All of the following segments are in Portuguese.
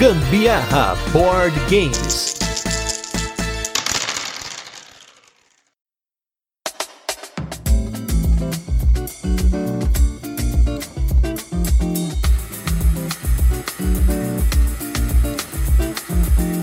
Gambiarra Board Games.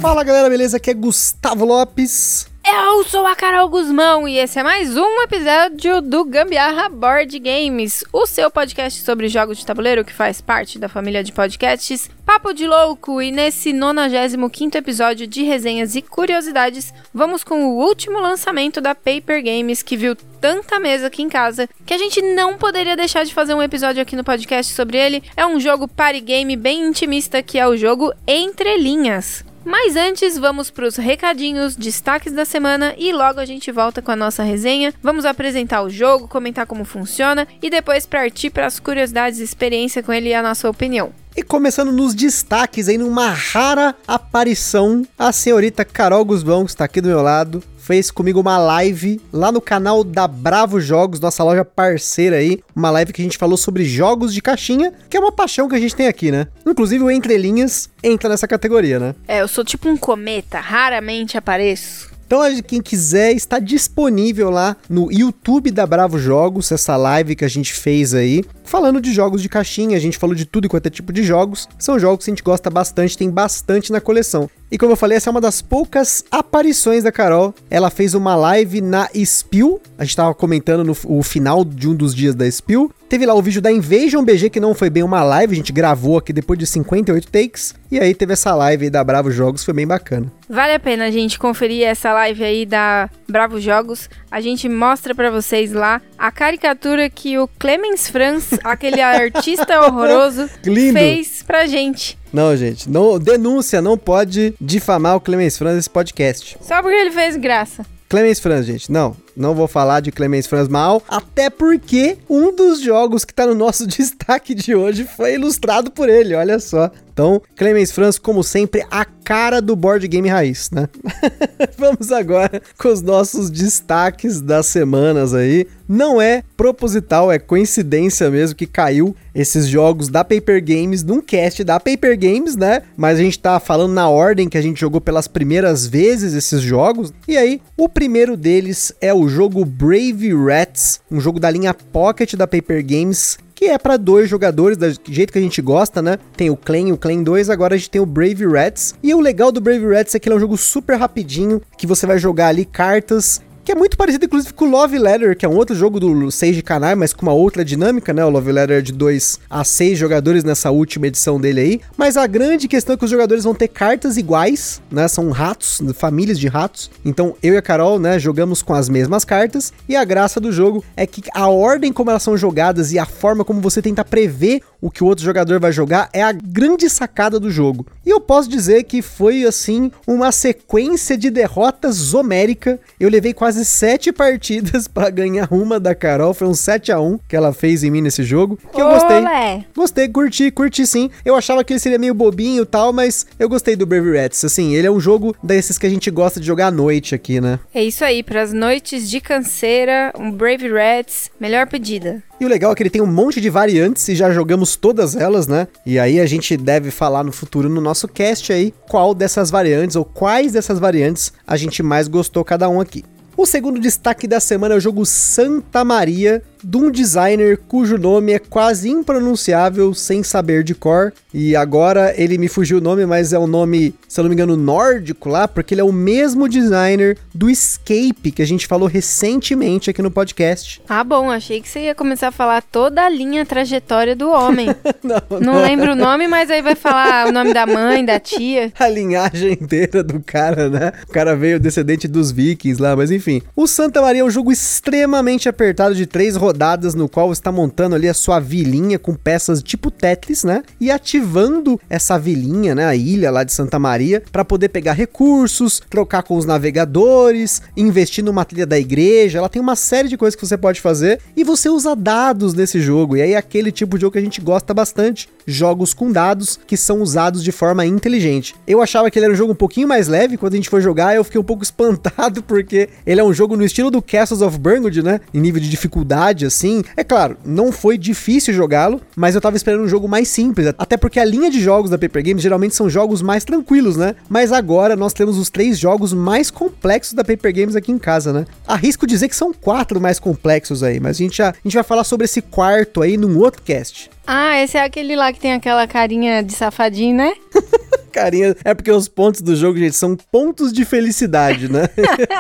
Fala galera, beleza? Aqui é Gustavo Lopes. Eu sou a Carol Guzmão e esse é mais um episódio do Gambiarra Board Games, o seu podcast sobre jogos de tabuleiro que faz parte da família de podcasts Papo de Louco. E nesse 95 episódio de resenhas e curiosidades, vamos com o último lançamento da Paper Games que viu tanta mesa aqui em casa que a gente não poderia deixar de fazer um episódio aqui no podcast sobre ele. É um jogo party game bem intimista que é o jogo Entre Linhas. Mas antes, vamos para os recadinhos, destaques da semana e logo a gente volta com a nossa resenha. Vamos apresentar o jogo, comentar como funciona e depois partir para as curiosidades experiência com ele e a nossa opinião. E começando nos destaques aí, numa rara aparição, a senhorita Carol Guzmão, que está aqui do meu lado, fez comigo uma live lá no canal da Bravo Jogos, nossa loja parceira aí. Uma live que a gente falou sobre jogos de caixinha, que é uma paixão que a gente tem aqui, né? Inclusive o Entre Linhas entra nessa categoria, né? É, eu sou tipo um cometa, raramente apareço. Então, quem quiser, está disponível lá no YouTube da Bravo Jogos, essa live que a gente fez aí, falando de jogos de caixinha. A gente falou de tudo quanto é tipo de jogos. São jogos que a gente gosta bastante, tem bastante na coleção. E como eu falei, essa é uma das poucas aparições da Carol. Ela fez uma live na Spill. A gente tava comentando no o final de um dos dias da Spill. Teve lá o vídeo da Invasion BG, que não foi bem uma live, a gente gravou aqui depois de 58 takes. E aí teve essa live aí da Bravo Jogos, foi bem bacana. Vale a pena a gente conferir essa live aí da Bravo Jogos. A gente mostra para vocês lá a caricatura que o Clemens Franz, aquele artista horroroso, Lindo. fez pra gente. Não, gente, não, denúncia, não pode difamar o Clemens Franz nesse podcast. Só porque ele fez graça. Clemens Franz, gente, não, não vou falar de Clemens Franz mal, até porque um dos jogos que tá no nosso destaque de hoje foi ilustrado por ele, olha só. Então, Clemens Franz, como sempre, a cara do board game raiz, né? Vamos agora com os nossos destaques das semanas aí. Não é proposital, é coincidência mesmo que caiu esses jogos da Paper Games num cast da Paper Games, né? Mas a gente tá falando na ordem que a gente jogou pelas primeiras vezes esses jogos. E aí, o primeiro deles é o jogo Brave Rats, um jogo da linha Pocket da Paper Games, que é para dois jogadores, do jeito que a gente gosta, né? Tem o Clan o Clan 2, agora a gente tem o Brave Rats. E o legal do Brave Rats é que ele é um jogo super rapidinho, que você vai jogar ali cartas que é muito parecido, inclusive, com o Love Letter, que é um outro jogo do Sage Canai, mas com uma outra dinâmica, né? O Love Letter é de 2 a 6 jogadores nessa última edição dele aí. Mas a grande questão é que os jogadores vão ter cartas iguais, né? São ratos, famílias de ratos. Então, eu e a Carol, né, jogamos com as mesmas cartas. E a graça do jogo é que a ordem como elas são jogadas e a forma como você tenta prever o que o outro jogador vai jogar é a grande sacada do jogo. E eu posso dizer que foi, assim, uma sequência de derrotas homérica. Eu levei quase quase sete partidas para ganhar uma da Carol. Foi um 7 a 1 que ela fez em mim nesse jogo. Que eu gostei. Olé. Gostei, curti, curti sim. Eu achava que ele seria meio bobinho e tal, mas eu gostei do Brave Rats. Assim, ele é um jogo desses que a gente gosta de jogar à noite aqui, né? É isso aí, para as noites de canseira, um Brave Rats, melhor pedida. E o legal é que ele tem um monte de variantes e já jogamos todas elas, né? E aí a gente deve falar no futuro no nosso cast aí qual dessas variantes ou quais dessas variantes a gente mais gostou cada um aqui. O segundo destaque da semana é o jogo Santa Maria, de um designer cujo nome é quase impronunciável sem saber de cor. E agora ele me fugiu o nome, mas é um nome, se eu não me engano, nórdico lá, porque ele é o mesmo designer do Escape que a gente falou recentemente aqui no podcast. Ah, bom, achei que você ia começar a falar toda a linha trajetória do homem. não, Não não lembro o nome, mas aí vai falar o nome da mãe, da tia. a linhagem inteira do cara, né? O cara veio descendente dos vikings lá, mas enfim. O Santa Maria é um jogo extremamente apertado de três rodadas, no qual está montando ali a sua vilinha com peças tipo Tetris, né? E ativando essa vilinha, né? A ilha lá de Santa Maria, para poder pegar recursos, trocar com os navegadores, investir numa trilha da igreja. Ela tem uma série de coisas que você pode fazer e você usa dados nesse jogo. E aí é aquele tipo de jogo que a gente gosta bastante. Jogos com dados que são usados de forma inteligente. Eu achava que ele era um jogo um pouquinho mais leve. Quando a gente foi jogar, eu fiquei um pouco espantado, porque ele é um jogo no estilo do Castles of Burgundy, né? Em nível de dificuldade assim. É claro, não foi difícil jogá-lo, mas eu tava esperando um jogo mais simples. Até porque a linha de jogos da Paper Games geralmente são jogos mais tranquilos, né? Mas agora nós temos os três jogos mais complexos da Paper Games aqui em casa, né? Arrisco dizer que são quatro mais complexos aí, mas a gente, já, a gente vai falar sobre esse quarto aí num outro cast. Ah, esse é aquele lá que tem aquela carinha de safadinho, né? carinha. É porque os pontos do jogo, gente, são pontos de felicidade, né?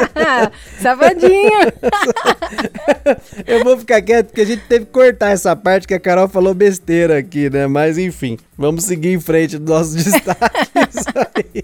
Safadinho! Eu vou ficar quieto porque a gente teve que cortar essa parte que a Carol falou besteira aqui, né? Mas enfim, vamos seguir em frente dos nossos destaques aí.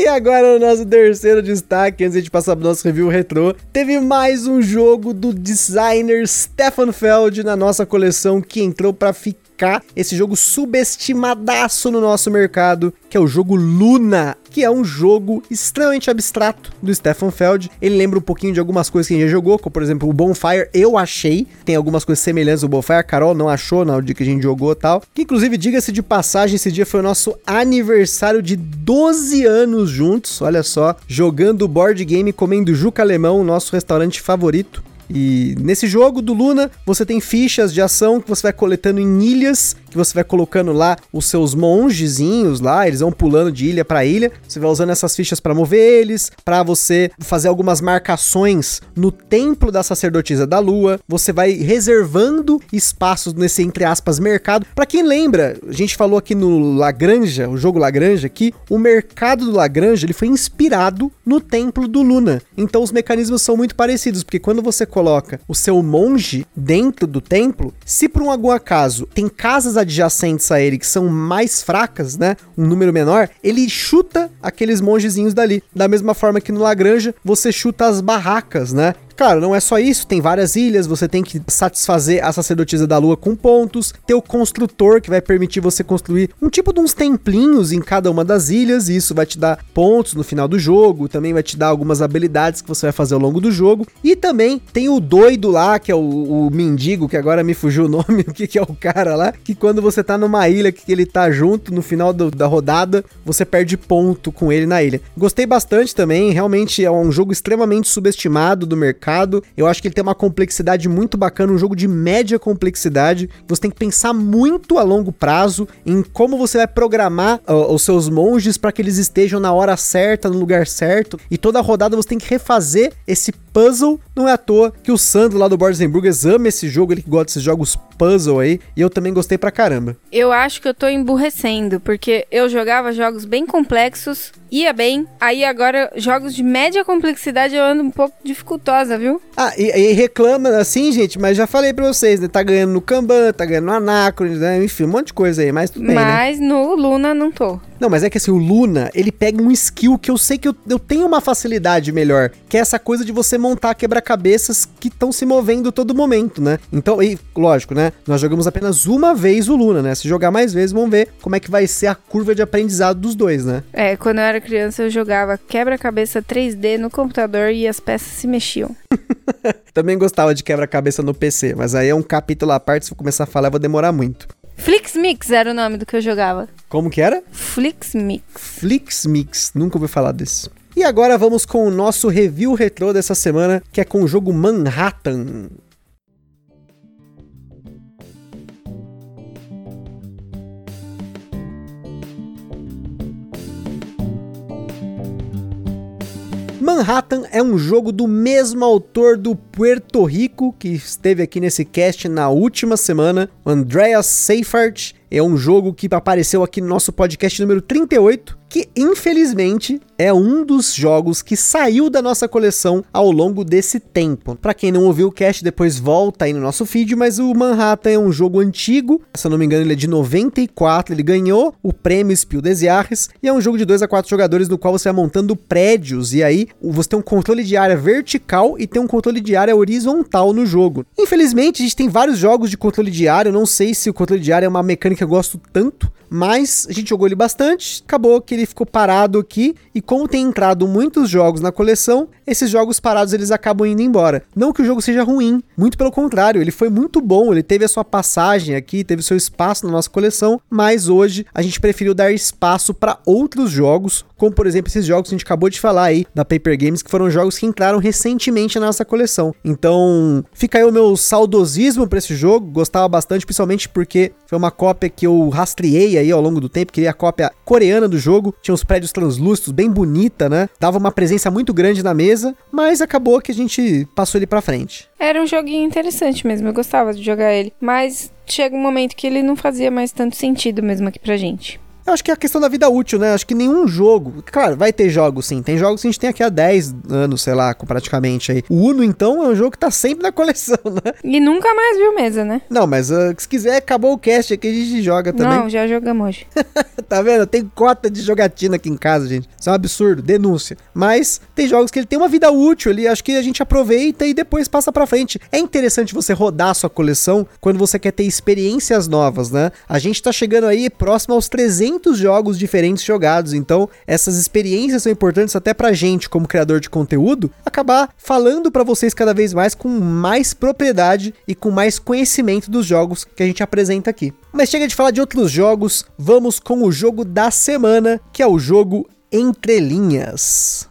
E agora o nosso terceiro destaque, antes de passar pro nosso review retrô, teve mais um jogo do designer Stefan Feld na nossa coleção que entrou para ficar esse jogo subestimadaço no nosso mercado, que é o jogo Luna, que é um jogo extremamente abstrato do Stefan Feld. Ele lembra um pouquinho de algumas coisas que a gente já jogou, como por exemplo o Bonfire, eu achei. Tem algumas coisas semelhantes ao Bonfire, a Carol não achou no dia que a gente jogou tal. Que inclusive, diga-se de passagem, esse dia foi o nosso aniversário de 12 anos juntos, olha só, jogando board game, comendo Juca Alemão, nosso restaurante favorito. E nesse jogo do Luna, você tem fichas de ação que você vai coletando em ilhas, que você vai colocando lá os seus mongezinhos lá, eles vão pulando de ilha para ilha. Você vai usando essas fichas para mover eles, para você fazer algumas marcações no templo da sacerdotisa da lua. Você vai reservando espaços nesse entre aspas mercado. Para quem lembra, a gente falou aqui no Lagranja, o jogo Lagranja aqui, o mercado do Lagranja, ele foi inspirado no templo do Luna. Então os mecanismos são muito parecidos, porque quando você coloca o seu monge dentro do templo, se por um algum acaso tem casas adjacentes a ele que são mais fracas, né, um número menor, ele chuta aqueles mongezinhos dali. Da mesma forma que no Lagranja, você chuta as barracas, né? Claro, não é só isso, tem várias ilhas, você tem que satisfazer a sacerdotisa da lua com pontos, ter o construtor que vai permitir você construir um tipo de uns templinhos em cada uma das ilhas, e isso vai te dar pontos no final do jogo, também vai te dar algumas habilidades que você vai fazer ao longo do jogo. E também tem o doido lá, que é o, o mendigo, que agora me fugiu o nome, o que, que é o cara lá, que quando você tá numa ilha que ele tá junto, no final do, da rodada, você perde ponto com ele na ilha. Gostei bastante também, realmente é um jogo extremamente subestimado do mercado mercado. Eu acho que ele tem uma complexidade muito bacana, um jogo de média complexidade. Você tem que pensar muito a longo prazo em como você vai programar uh, os seus monges para que eles estejam na hora certa, no lugar certo. E toda rodada você tem que refazer esse puzzle. Não é à toa que o Sandro lá do Boards Burgers ama esse jogo, ele que gosta desses jogos puzzle aí. E eu também gostei pra caramba. Eu acho que eu tô emburrecendo, porque eu jogava jogos bem complexos, ia bem. Aí agora, jogos de média complexidade eu ando um pouco dificultosa, viu? Ah, e, e reclama assim, gente, mas já falei pra vocês, né? Tá ganhando no Kanban, tá ganhando no Anacron, né? Enfim, um monte de coisa aí, mas tudo bem, né? Mas né? no Luna não tô. Não, mas é que assim, o Luna, ele pega um skill que eu sei que eu, eu tenho uma facilidade melhor, que é essa coisa de você montar quebra-cabeças que estão se movendo todo momento, né? Então, e, lógico, né? Nós jogamos apenas uma vez o Luna, né? Se jogar mais vezes, vamos ver como é que vai ser a curva de aprendizado dos dois, né? É, quando eu era criança, eu jogava quebra-cabeça 3D no computador e as peças se mexiam. Também gostava de quebra-cabeça no PC, mas aí é um capítulo à parte, se eu começar a falar, vai demorar muito. Flix Mix era o nome do que eu jogava. Como que era? Flix Mix. Flix Mix, nunca ouvi falar desse. E agora vamos com o nosso review retrô dessa semana, que é com o jogo Manhattan. Manhattan é um jogo do mesmo autor do Puerto Rico, que esteve aqui nesse cast na última semana, Andreas Seifert. É um jogo que apareceu aqui no nosso podcast número 38, que infelizmente é um dos jogos que saiu da nossa coleção ao longo desse tempo. Para quem não ouviu o cast, depois volta aí no nosso feed, mas o Manhattan é um jogo antigo, se eu não me engano ele é de 94, ele ganhou o prêmio Spiel des Jahres, e é um jogo de 2 a 4 jogadores no qual você vai montando prédios, e aí você tem um controle de área vertical e tem um controle de área horizontal no jogo. Infelizmente, a gente tem vários jogos de controle de área, eu não sei se o controle de área é uma mecânica que eu gosto tanto, mas a gente jogou ele bastante, acabou que ele ficou parado aqui, e como tem entrado muitos jogos na coleção, esses jogos parados eles acabam indo embora. Não que o jogo seja ruim, muito pelo contrário, ele foi muito bom, ele teve a sua passagem aqui, teve seu espaço na nossa coleção, mas hoje a gente preferiu dar espaço para outros jogos, como por exemplo esses jogos que a gente acabou de falar aí da Paper Games, que foram jogos que entraram recentemente na nossa coleção. Então, fica aí o meu saudosismo para esse jogo, gostava bastante, principalmente porque foi uma cópia que eu rastreei aí ao longo do tempo, queria a cópia coreana do jogo, tinha uns prédios translúcidos, bem bonita, né? Dava uma presença muito grande na mesa, mas acabou que a gente passou ele para frente. Era um joguinho interessante mesmo, eu gostava de jogar ele, mas chega um momento que ele não fazia mais tanto sentido mesmo aqui pra gente. Eu acho que é a questão da vida útil, né? Acho que nenhum jogo. Claro, vai ter jogos sim. Tem jogos que a gente tem aqui há 10 anos, sei lá, praticamente aí. O Uno, então, é um jogo que tá sempre na coleção, né? E nunca mais viu mesa, né? Não, mas uh, se quiser, acabou o cast aqui, a gente joga também. Não, já jogamos hoje. tá vendo? Tem cota de jogatina aqui em casa, gente. Isso é um absurdo, denúncia. Mas tem jogos que ele tem uma vida útil ali, acho que a gente aproveita e depois passa pra frente. É interessante você rodar a sua coleção quando você quer ter experiências novas, né? A gente tá chegando aí próximo aos 300 jogos diferentes jogados, então essas experiências são importantes até pra gente, como criador de conteúdo, acabar falando para vocês cada vez mais com mais propriedade e com mais conhecimento dos jogos que a gente apresenta aqui. Mas chega de falar de outros jogos, vamos com o jogo da semana, que é o jogo Entre Linhas.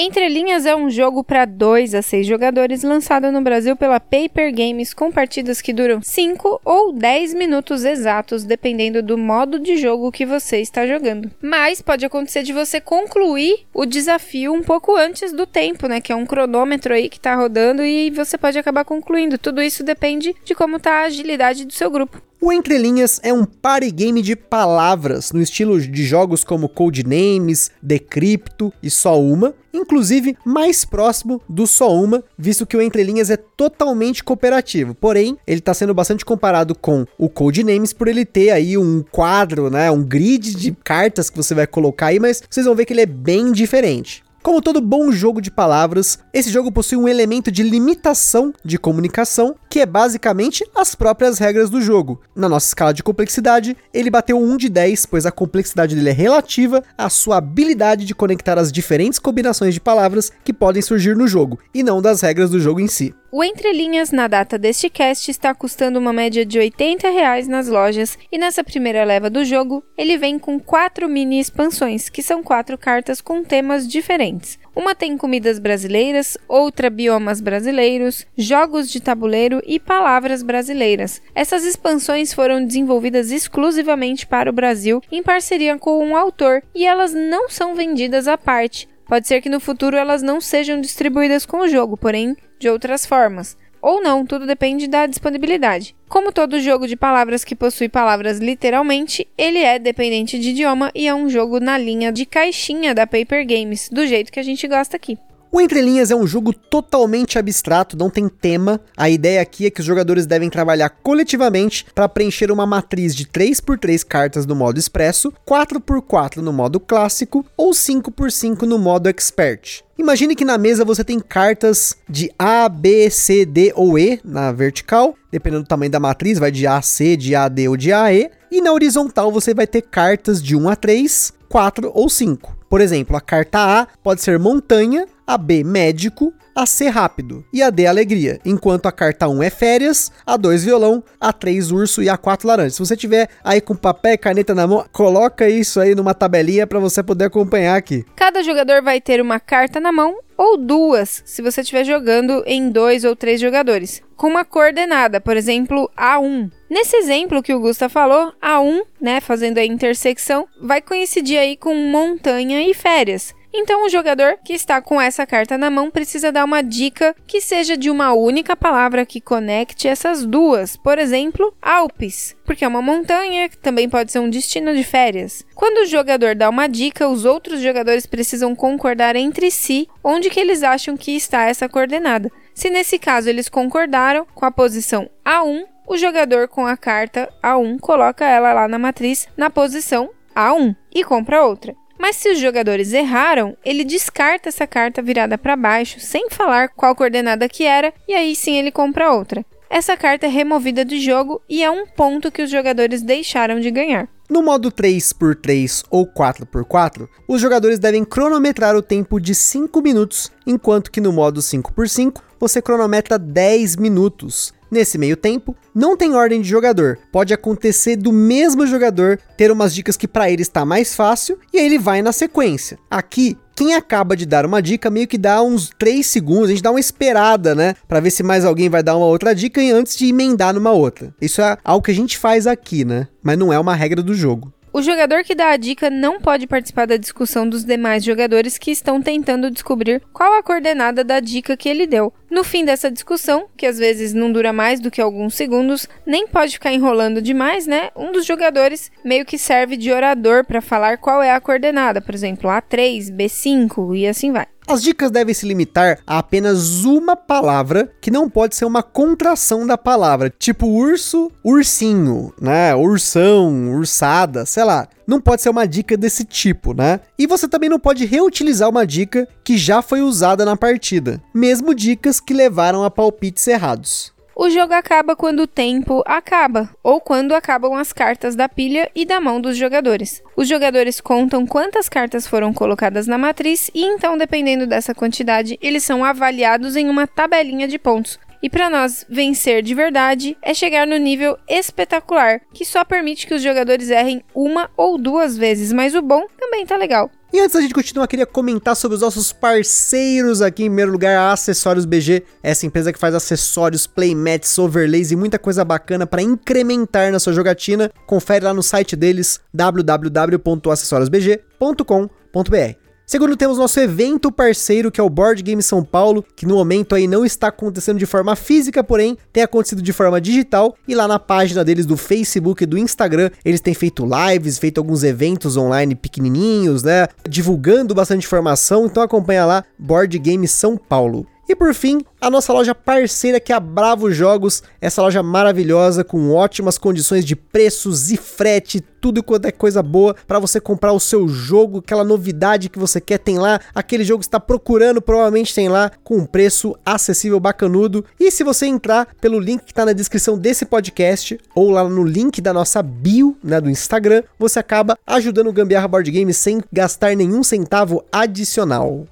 Entre Linhas é um jogo para 2 a 6 jogadores lançado no Brasil pela Paper Games com partidas que duram 5 ou 10 minutos exatos, dependendo do modo de jogo que você está jogando. Mas pode acontecer de você concluir o desafio um pouco antes do tempo, né? Que é um cronômetro aí que está rodando e você pode acabar concluindo. Tudo isso depende de como está a agilidade do seu grupo. O Entre Linhas é um party game de palavras, no estilo de jogos como Codenames, Decrypto e Só Uma, inclusive mais próximo do Só Uma, visto que o Entre Linhas é totalmente cooperativo. Porém, ele está sendo bastante comparado com o Codenames por ele ter aí um quadro, né, um grid de cartas que você vai colocar aí, mas vocês vão ver que ele é bem diferente. Como todo bom jogo de palavras, esse jogo possui um elemento de limitação de comunicação, que é basicamente as próprias regras do jogo. Na nossa escala de complexidade, ele bateu 1 de 10, pois a complexidade dele é relativa à sua habilidade de conectar as diferentes combinações de palavras que podem surgir no jogo, e não das regras do jogo em si. O Entre Linhas, na data deste cast, está custando uma média de 80 reais nas lojas e nessa primeira leva do jogo, ele vem com quatro mini expansões, que são quatro cartas com temas diferentes. Uma tem comidas brasileiras, outra biomas brasileiros, jogos de tabuleiro e palavras brasileiras. Essas expansões foram desenvolvidas exclusivamente para o Brasil em parceria com um autor e elas não são vendidas à parte. Pode ser que no futuro elas não sejam distribuídas com o jogo, porém de outras formas. Ou não, tudo depende da disponibilidade. Como todo jogo de palavras que possui palavras literalmente, ele é dependente de idioma e é um jogo na linha de caixinha da Paper Games, do jeito que a gente gosta aqui. O Entre Linhas é um jogo totalmente abstrato, não tem tema. A ideia aqui é que os jogadores devem trabalhar coletivamente para preencher uma matriz de 3x3 cartas no modo expresso, 4x4 no modo clássico ou 5x5 no modo expert. Imagine que na mesa você tem cartas de A, B, C, D ou E na vertical, dependendo do tamanho da matriz, vai de A C, de A D ou de a E, e na horizontal você vai ter cartas de 1 a 3, 4 ou 5. Por exemplo, a carta A pode ser montanha, a B médico, a C rápido e a D alegria, enquanto a carta 1 é férias, a 2 violão, a 3 urso e a 4 laranja. Se você tiver aí com papel e caneta na mão, coloca isso aí numa tabelinha para você poder acompanhar aqui. Cada jogador vai ter uma carta na mão ou duas, se você estiver jogando em dois ou três jogadores, com uma coordenada, por exemplo, A1. Nesse exemplo que o Gusta falou, A1, né, fazendo a intersecção, vai coincidir aí com montanha e férias. Então, o jogador que está com essa carta na mão precisa dar uma dica que seja de uma única palavra que conecte essas duas. Por exemplo, Alpes, porque é uma montanha, também pode ser um destino de férias. Quando o jogador dá uma dica, os outros jogadores precisam concordar entre si onde que eles acham que está essa coordenada. Se nesse caso eles concordaram com a posição A1, o jogador com a carta A1 coloca ela lá na matriz na posição A1 e compra outra. Mas se os jogadores erraram, ele descarta essa carta virada para baixo, sem falar qual coordenada que era, e aí sim ele compra outra. Essa carta é removida do jogo e é um ponto que os jogadores deixaram de ganhar. No modo 3x3 ou 4x4, os jogadores devem cronometrar o tempo de 5 minutos, enquanto que no modo 5x5 você cronometra 10 minutos. Nesse meio tempo, não tem ordem de jogador. Pode acontecer do mesmo jogador ter umas dicas que para ele está mais fácil e aí ele vai na sequência. Aqui, quem acaba de dar uma dica meio que dá uns 3 segundos, a gente dá uma esperada, né? Para ver se mais alguém vai dar uma outra dica antes de emendar numa outra. Isso é algo que a gente faz aqui, né? Mas não é uma regra do jogo. O jogador que dá a dica não pode participar da discussão dos demais jogadores que estão tentando descobrir qual a coordenada da dica que ele deu. No fim dessa discussão, que às vezes não dura mais do que alguns segundos, nem pode ficar enrolando demais, né? Um dos jogadores meio que serve de orador para falar qual é a coordenada, por exemplo, A3, B5 e assim vai. As dicas devem se limitar a apenas uma palavra que não pode ser uma contração da palavra, tipo urso, ursinho, né? Ursão, ursada, sei lá. Não pode ser uma dica desse tipo, né? E você também não pode reutilizar uma dica que já foi usada na partida, mesmo dicas que levaram a palpites errados. O jogo acaba quando o tempo acaba, ou quando acabam as cartas da pilha e da mão dos jogadores. Os jogadores contam quantas cartas foram colocadas na matriz e então, dependendo dessa quantidade, eles são avaliados em uma tabelinha de pontos. E para nós vencer de verdade é chegar no nível espetacular, que só permite que os jogadores errem uma ou duas vezes, mas o bom também tá legal. E antes da gente continuar, queria comentar sobre os nossos parceiros aqui. Em primeiro lugar, a Acessórios BG, essa empresa que faz acessórios, playmats, overlays e muita coisa bacana para incrementar na sua jogatina. Confere lá no site deles, www.acessoriosbg.com.br. Segundo, temos nosso evento parceiro, que é o Board Game São Paulo, que no momento aí não está acontecendo de forma física, porém tem acontecido de forma digital. E lá na página deles do Facebook e do Instagram, eles têm feito lives, feito alguns eventos online pequenininhos, né? Divulgando bastante informação. Então acompanha lá, Board Game São Paulo. E por fim, a nossa loja parceira que é a Bravo Jogos, essa loja maravilhosa com ótimas condições de preços e frete, tudo quanto é coisa boa para você comprar o seu jogo, aquela novidade que você quer tem lá, aquele jogo que está procurando provavelmente tem lá com um preço acessível bacanudo. E se você entrar pelo link que está na descrição desse podcast ou lá no link da nossa bio, né, do Instagram, você acaba ajudando o Gambiarra Board Game sem gastar nenhum centavo adicional.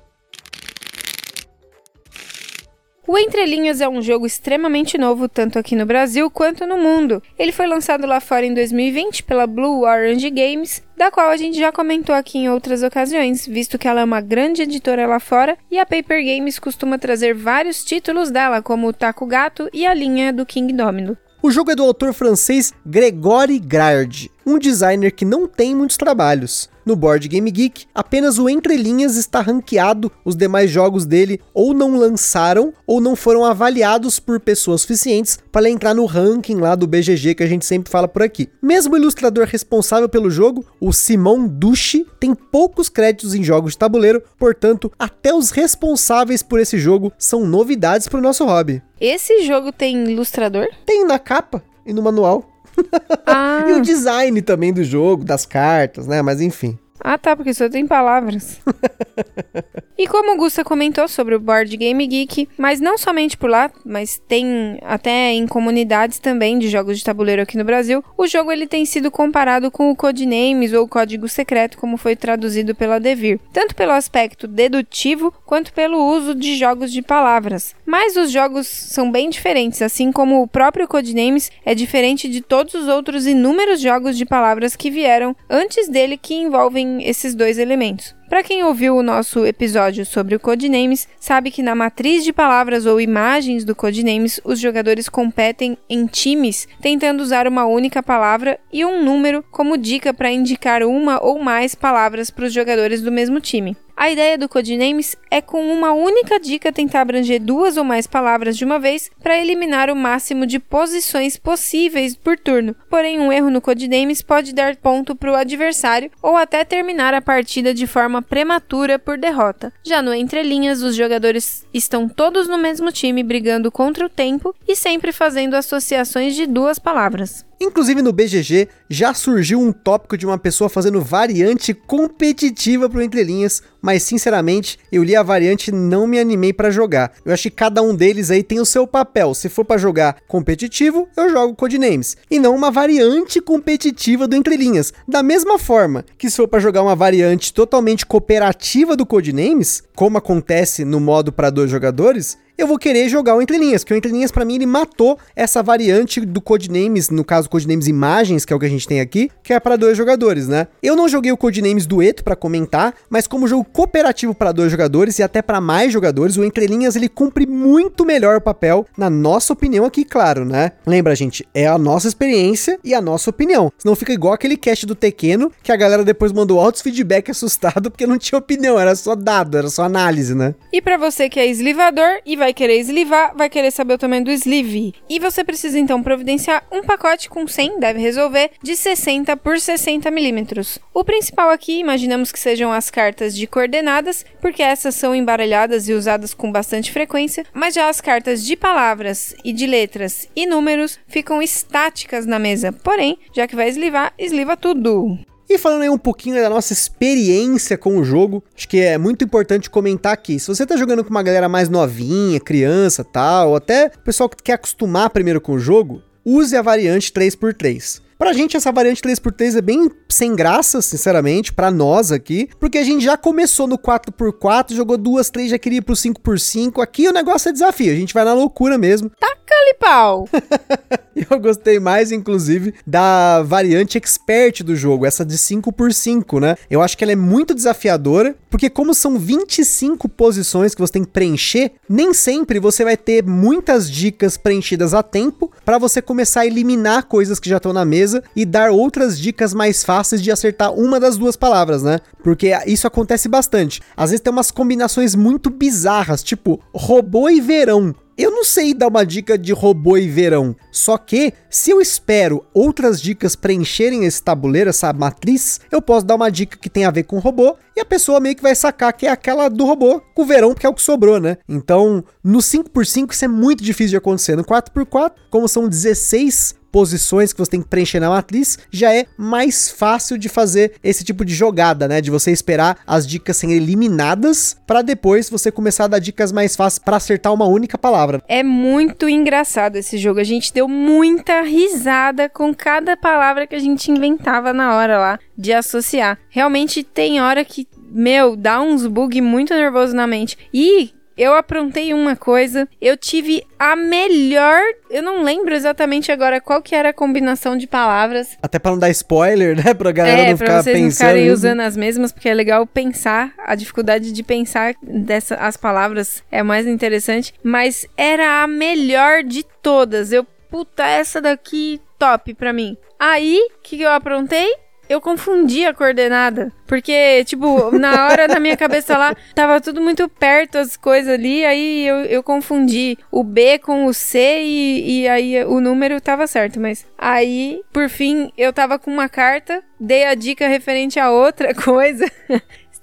O Entre Linhas é um jogo extremamente novo, tanto aqui no Brasil quanto no mundo. Ele foi lançado lá fora em 2020 pela Blue Orange Games, da qual a gente já comentou aqui em outras ocasiões, visto que ela é uma grande editora lá fora e a Paper Games costuma trazer vários títulos dela, como o Taco Gato e a linha do King Domino. O jogo é do autor francês Grégory Grard, um designer que não tem muitos trabalhos. No Board Game Geek, apenas o Entre Linhas está ranqueado, os demais jogos dele ou não lançaram ou não foram avaliados por pessoas suficientes para entrar no ranking lá do BGG que a gente sempre fala por aqui. Mesmo o ilustrador responsável pelo jogo, o Simon Dushi, tem poucos créditos em jogos de tabuleiro, portanto, até os responsáveis por esse jogo são novidades para o nosso hobby. Esse jogo tem ilustrador? Tem na capa e no manual. Ah. e o design também do jogo, das cartas, né? Mas enfim. Ah, tá, porque só tem palavras. e como o Gusta comentou sobre o Board Game Geek, mas não somente por lá, mas tem até em comunidades também de jogos de tabuleiro aqui no Brasil, o jogo ele tem sido comparado com o Codenames ou Código Secreto, como foi traduzido pela Devir, tanto pelo aspecto dedutivo quanto pelo uso de jogos de palavras. Mas os jogos são bem diferentes, assim como o próprio Codenames é diferente de todos os outros inúmeros jogos de palavras que vieram antes dele que envolvem esses dois elementos. Para quem ouviu o nosso episódio sobre o Codenames, sabe que na matriz de palavras ou imagens do Codenames, os jogadores competem em times, tentando usar uma única palavra e um número como dica para indicar uma ou mais palavras para os jogadores do mesmo time. A ideia do Codenames é com uma única dica tentar abranger duas ou mais palavras de uma vez para eliminar o máximo de posições possíveis por turno. Porém, um erro no Codenames pode dar ponto para o adversário ou até terminar a partida de forma prematura por derrota. Já no Entre Linhas, os jogadores estão todos no mesmo time brigando contra o tempo e sempre fazendo associações de duas palavras. Inclusive no BGG já surgiu um tópico de uma pessoa fazendo variante competitiva pro Entre Linhas, mas sinceramente eu li a variante e não me animei para jogar. Eu acho que cada um deles aí tem o seu papel. Se for para jogar competitivo, eu jogo Codenames e não uma variante competitiva do Entre Linhas. Da mesma forma que se for para jogar uma variante totalmente cooperativa do Codenames, como acontece no modo para dois jogadores, eu vou querer jogar o Entre Linhas, porque o Entre Linhas para mim ele matou essa variante do Codenames, no caso Codenames Imagens, que é o que a gente tem aqui, que é para dois jogadores, né? Eu não joguei o Codenames Dueto para comentar, mas como jogo cooperativo para dois jogadores e até para mais jogadores, o Entre Linhas ele cumpre muito melhor o papel, na nossa opinião aqui, claro, né? Lembra, gente, é a nossa experiência e a nossa opinião. Senão fica igual aquele cast do Tequeno, que a galera depois mandou altos feedback assustado porque não tinha opinião, era só dado, era só análise, né? E para você que é eslivador e vai vai querer eslivar, vai querer saber o tamanho do sleeve. E você precisa então providenciar um pacote com 100, deve resolver, de 60 por 60 milímetros. O principal aqui, imaginamos que sejam as cartas de coordenadas, porque essas são embaralhadas e usadas com bastante frequência, mas já as cartas de palavras e de letras e números ficam estáticas na mesa. Porém, já que vai eslivar, esliva tudo. E falando aí um pouquinho da nossa experiência com o jogo, acho que é muito importante comentar aqui. Se você tá jogando com uma galera mais novinha, criança tal, ou até pessoal que quer acostumar primeiro com o jogo, use a variante 3x3. Pra gente, essa variante 3x3 é bem sem graça, sinceramente, pra nós aqui, porque a gente já começou no 4x4, jogou duas, três, já queria ir pro 5x5. Aqui o negócio é desafio, a gente vai na loucura mesmo. Taca-lhe pau! Eu gostei mais, inclusive, da variante expert do jogo, essa de 5x5, né? Eu acho que ela é muito desafiadora, porque como são 25 posições que você tem que preencher, nem sempre você vai ter muitas dicas preenchidas a tempo para você começar a eliminar coisas que já estão na mesa mesa e dar outras dicas mais fáceis de acertar uma das duas palavras, né? Porque isso acontece bastante. Às vezes tem umas combinações muito bizarras, tipo robô e verão. Eu não sei dar uma dica de robô e verão. Só que, se eu espero outras dicas preencherem esse tabuleiro, essa matriz, eu posso dar uma dica que tem a ver com robô e a pessoa meio que vai sacar que é aquela do robô com o verão, porque é o que sobrou, né? Então, no 5x5 isso é muito difícil de acontecer. No 4x4, como são 16 posições que você tem que preencher na matriz, já é mais fácil de fazer esse tipo de jogada, né? De você esperar as dicas serem eliminadas para depois você começar a dar dicas mais fáceis para acertar uma única palavra. É muito engraçado esse jogo. A gente deu muita risada com cada palavra que a gente inventava na hora lá de associar. Realmente tem hora que meu, dá uns bug muito nervoso na mente. E eu aprontei uma coisa, eu tive a melhor, eu não lembro exatamente agora qual que era a combinação de palavras. Até para não dar spoiler, né, pra galera é, não pra ficar vocês pensando. não ficarem usando as mesmas, porque é legal pensar, a dificuldade de pensar dessa as palavras é mais interessante, mas era a melhor de todas. Eu, puta, essa daqui top pra mim. Aí, o que, que eu aprontei? Eu confundi a coordenada. Porque, tipo, na hora da minha cabeça lá, tava tudo muito perto as coisas ali, aí eu, eu confundi o B com o C e, e aí o número tava certo. Mas aí, por fim, eu tava com uma carta, dei a dica referente a outra coisa.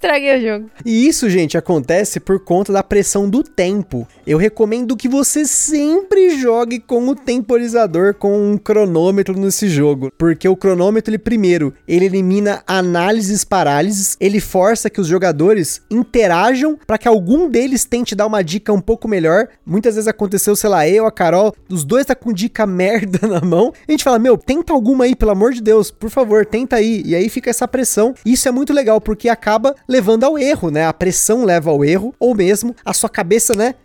Estraguei o jogo. E isso, gente, acontece por conta da pressão do tempo. Eu recomendo que você sempre jogue com o temporizador, com um cronômetro nesse jogo. Porque o cronômetro, ele primeiro, ele elimina análises parálises, ele força que os jogadores interajam para que algum deles tente dar uma dica um pouco melhor. Muitas vezes aconteceu, sei lá, eu, a Carol, os dois tá com dica merda na mão. A gente fala, meu, tenta alguma aí, pelo amor de Deus, por favor, tenta aí. E aí fica essa pressão. Isso é muito legal, porque acaba levando ao erro, né? A pressão leva ao erro, ou mesmo a sua cabeça, né?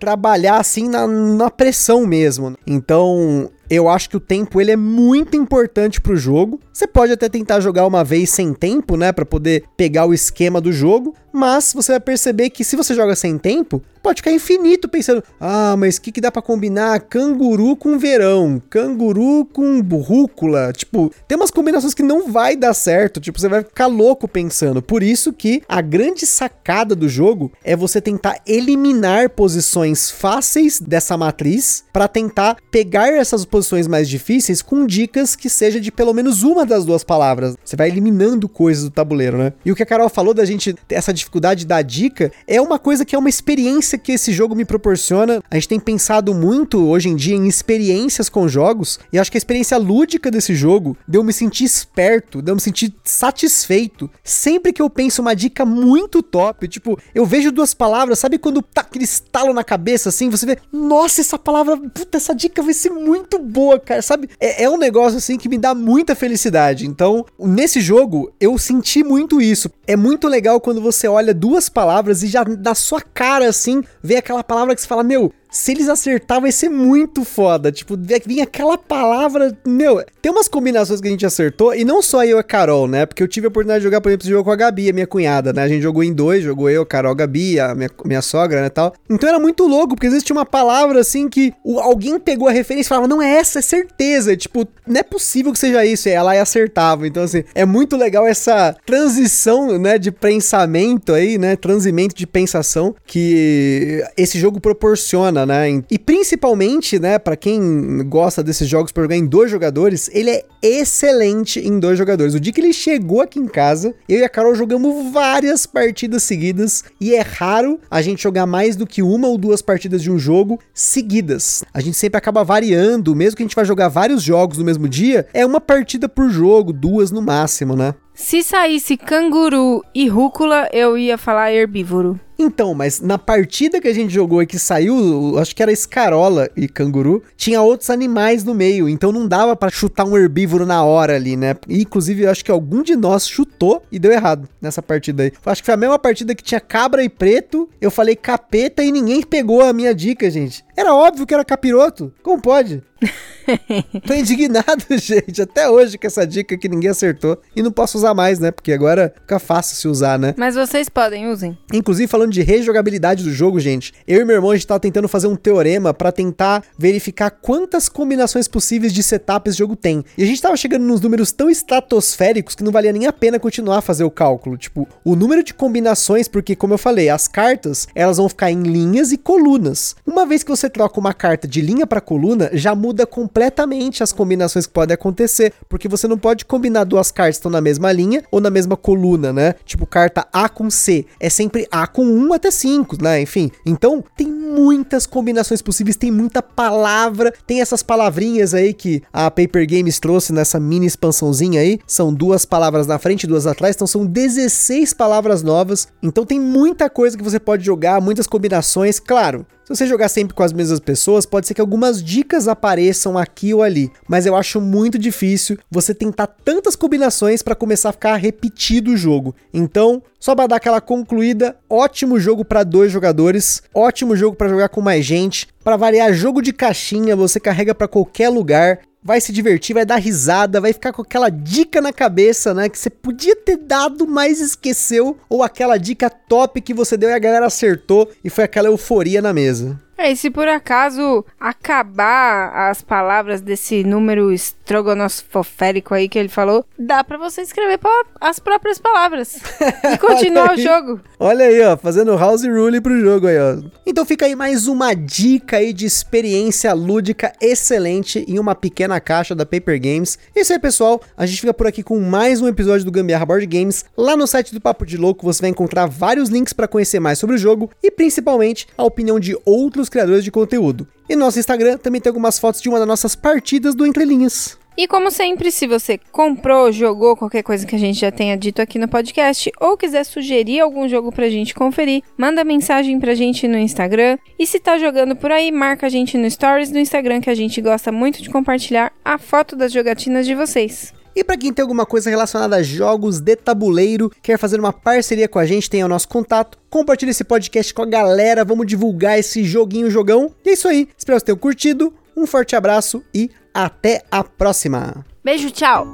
Trabalhar assim na, na pressão mesmo. Então, eu acho que o tempo ele é muito importante pro jogo. Você pode até tentar jogar uma vez sem tempo, né, para poder pegar o esquema do jogo, mas você vai perceber que se você joga sem tempo, pode ficar infinito pensando: "Ah, mas o que que dá para combinar canguru com verão, canguru com rúcula?". Tipo, tem umas combinações que não vai dar certo, tipo, você vai ficar louco pensando. Por isso que a grande sacada do jogo é você tentar eliminar posições fáceis dessa matriz para tentar pegar essas posições mais difíceis com dicas que seja de pelo menos uma das duas palavras. Você vai eliminando coisas do tabuleiro, né? E o que a Carol falou da gente ter essa dificuldade da dica, é uma coisa que é uma experiência que esse jogo me proporciona. A gente tem pensado muito hoje em dia em experiências com jogos, e acho que a experiência lúdica desse jogo deu me sentir esperto, deu me sentir satisfeito. Sempre que eu penso uma dica muito top, tipo, eu vejo duas palavras, sabe quando tá aquele estalo na cabeça assim, você vê, nossa, essa palavra, puta, essa dica vai ser muito boa, cara, sabe? É, é um negócio assim que me dá muita felicidade. Então, nesse jogo, eu senti muito isso. É muito legal quando você olha duas palavras e já na sua cara assim, vê aquela palavra que você fala, meu, se eles acertar, vai ser muito foda. Tipo, vinha aquela palavra. Meu, tem umas combinações que a gente acertou, e não só eu e a Carol, né? Porque eu tive a oportunidade de jogar, por exemplo, esse jogo com a Gabi, a minha cunhada, né? A gente jogou em dois, jogou eu, Carol, Gabi, a minha, minha sogra, né? Tal. Então era muito louco, porque às vezes tinha uma palavra assim que o, alguém pegou a referência e falava, não é essa, é certeza. tipo, não é possível que seja isso. E ela acertava. Então, assim, é muito legal essa transição, né? De pensamento aí, né? Transimento de pensação que esse jogo proporciona né? E principalmente, né, para quem gosta desses jogos para jogar em dois jogadores, ele é excelente em dois jogadores. O dia que ele chegou aqui em casa, eu e a Carol jogamos várias partidas seguidas e é raro a gente jogar mais do que uma ou duas partidas de um jogo seguidas. A gente sempre acaba variando, mesmo que a gente vá jogar vários jogos no mesmo dia, é uma partida por jogo, duas no máximo, né? Se saísse canguru e rúcula, eu ia falar herbívoro. Então, mas na partida que a gente jogou e que saiu, acho que era escarola e canguru, tinha outros animais no meio, então não dava para chutar um herbívoro na hora ali, né? E, inclusive, eu acho que algum de nós chutou e deu errado nessa partida aí. Eu acho que foi a mesma partida que tinha cabra e preto, eu falei capeta e ninguém pegou a minha dica, gente. Era óbvio que era capiroto. Como pode? Tô indignado, gente, até hoje com essa dica que ninguém acertou. E não posso usar mais, né? Porque agora fica fácil se usar, né? Mas vocês podem, usem. Inclusive, falando de rejogabilidade do jogo, gente, eu e meu irmão a gente tava tentando fazer um teorema para tentar verificar quantas combinações possíveis de setup esse jogo tem. E a gente tava chegando nos números tão estratosféricos que não valia nem a pena continuar a fazer o cálculo. Tipo, o número de combinações, porque, como eu falei, as cartas elas vão ficar em linhas e colunas. Uma vez que você troca uma carta de linha para coluna, já muda completamente as combinações que podem acontecer, porque você não pode combinar duas cartas que estão na mesma linha ou na mesma coluna, né? Tipo carta A com C, é sempre A com 1 até 5, né? Enfim, então tem muitas combinações possíveis, tem muita palavra, tem essas palavrinhas aí que a Paper Games trouxe nessa mini expansãozinha aí, são duas palavras na frente, duas atrás, então são 16 palavras novas, então tem muita coisa que você pode jogar, muitas combinações, claro. Se você jogar sempre com as mesmas pessoas, pode ser que algumas dicas apareçam aqui ou ali, mas eu acho muito difícil você tentar tantas combinações para começar a ficar repetido o jogo. Então, só para dar aquela concluída, ótimo jogo para dois jogadores, ótimo jogo para jogar com mais gente. Para variar, jogo de caixinha, você carrega para qualquer lugar vai se divertir, vai dar risada, vai ficar com aquela dica na cabeça, né? Que você podia ter dado, mas esqueceu, ou aquela dica top que você deu e a galera acertou e foi aquela euforia na mesa. É, e se por acaso acabar as palavras desse número estrogonosfoférico aí que ele falou, dá para você escrever as próprias palavras e continuar o jogo. Olha aí, ó, fazendo house rule pro jogo aí, ó. Então fica aí mais uma dica aí de experiência lúdica excelente em uma pequena caixa da Paper Games. É isso aí, pessoal. A gente fica por aqui com mais um episódio do Gambiarra Board Games. Lá no site do Papo de Louco você vai encontrar vários links para conhecer mais sobre o jogo e principalmente a opinião de outros os criadores de conteúdo. E no nosso Instagram também tem algumas fotos de uma das nossas partidas do Entre Linhas. E como sempre, se você comprou, jogou qualquer coisa que a gente já tenha dito aqui no podcast ou quiser sugerir algum jogo pra gente conferir, manda mensagem pra gente no Instagram. E se tá jogando por aí, marca a gente no Stories do Instagram que a gente gosta muito de compartilhar a foto das jogatinas de vocês. E para quem tem alguma coisa relacionada a jogos de tabuleiro, quer fazer uma parceria com a gente, tem o nosso contato. Compartilhe esse podcast com a galera, vamos divulgar esse joguinho, jogão. E é isso aí, espero que tenham curtido. Um forte abraço e até a próxima. Beijo, tchau.